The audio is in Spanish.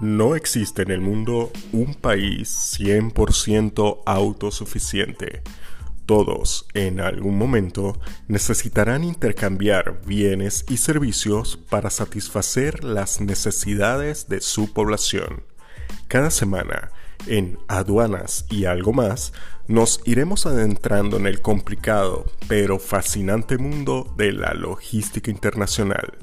No existe en el mundo un país 100% autosuficiente. Todos, en algún momento, necesitarán intercambiar bienes y servicios para satisfacer las necesidades de su población. Cada semana, en Aduanas y algo más, nos iremos adentrando en el complicado pero fascinante mundo de la logística internacional.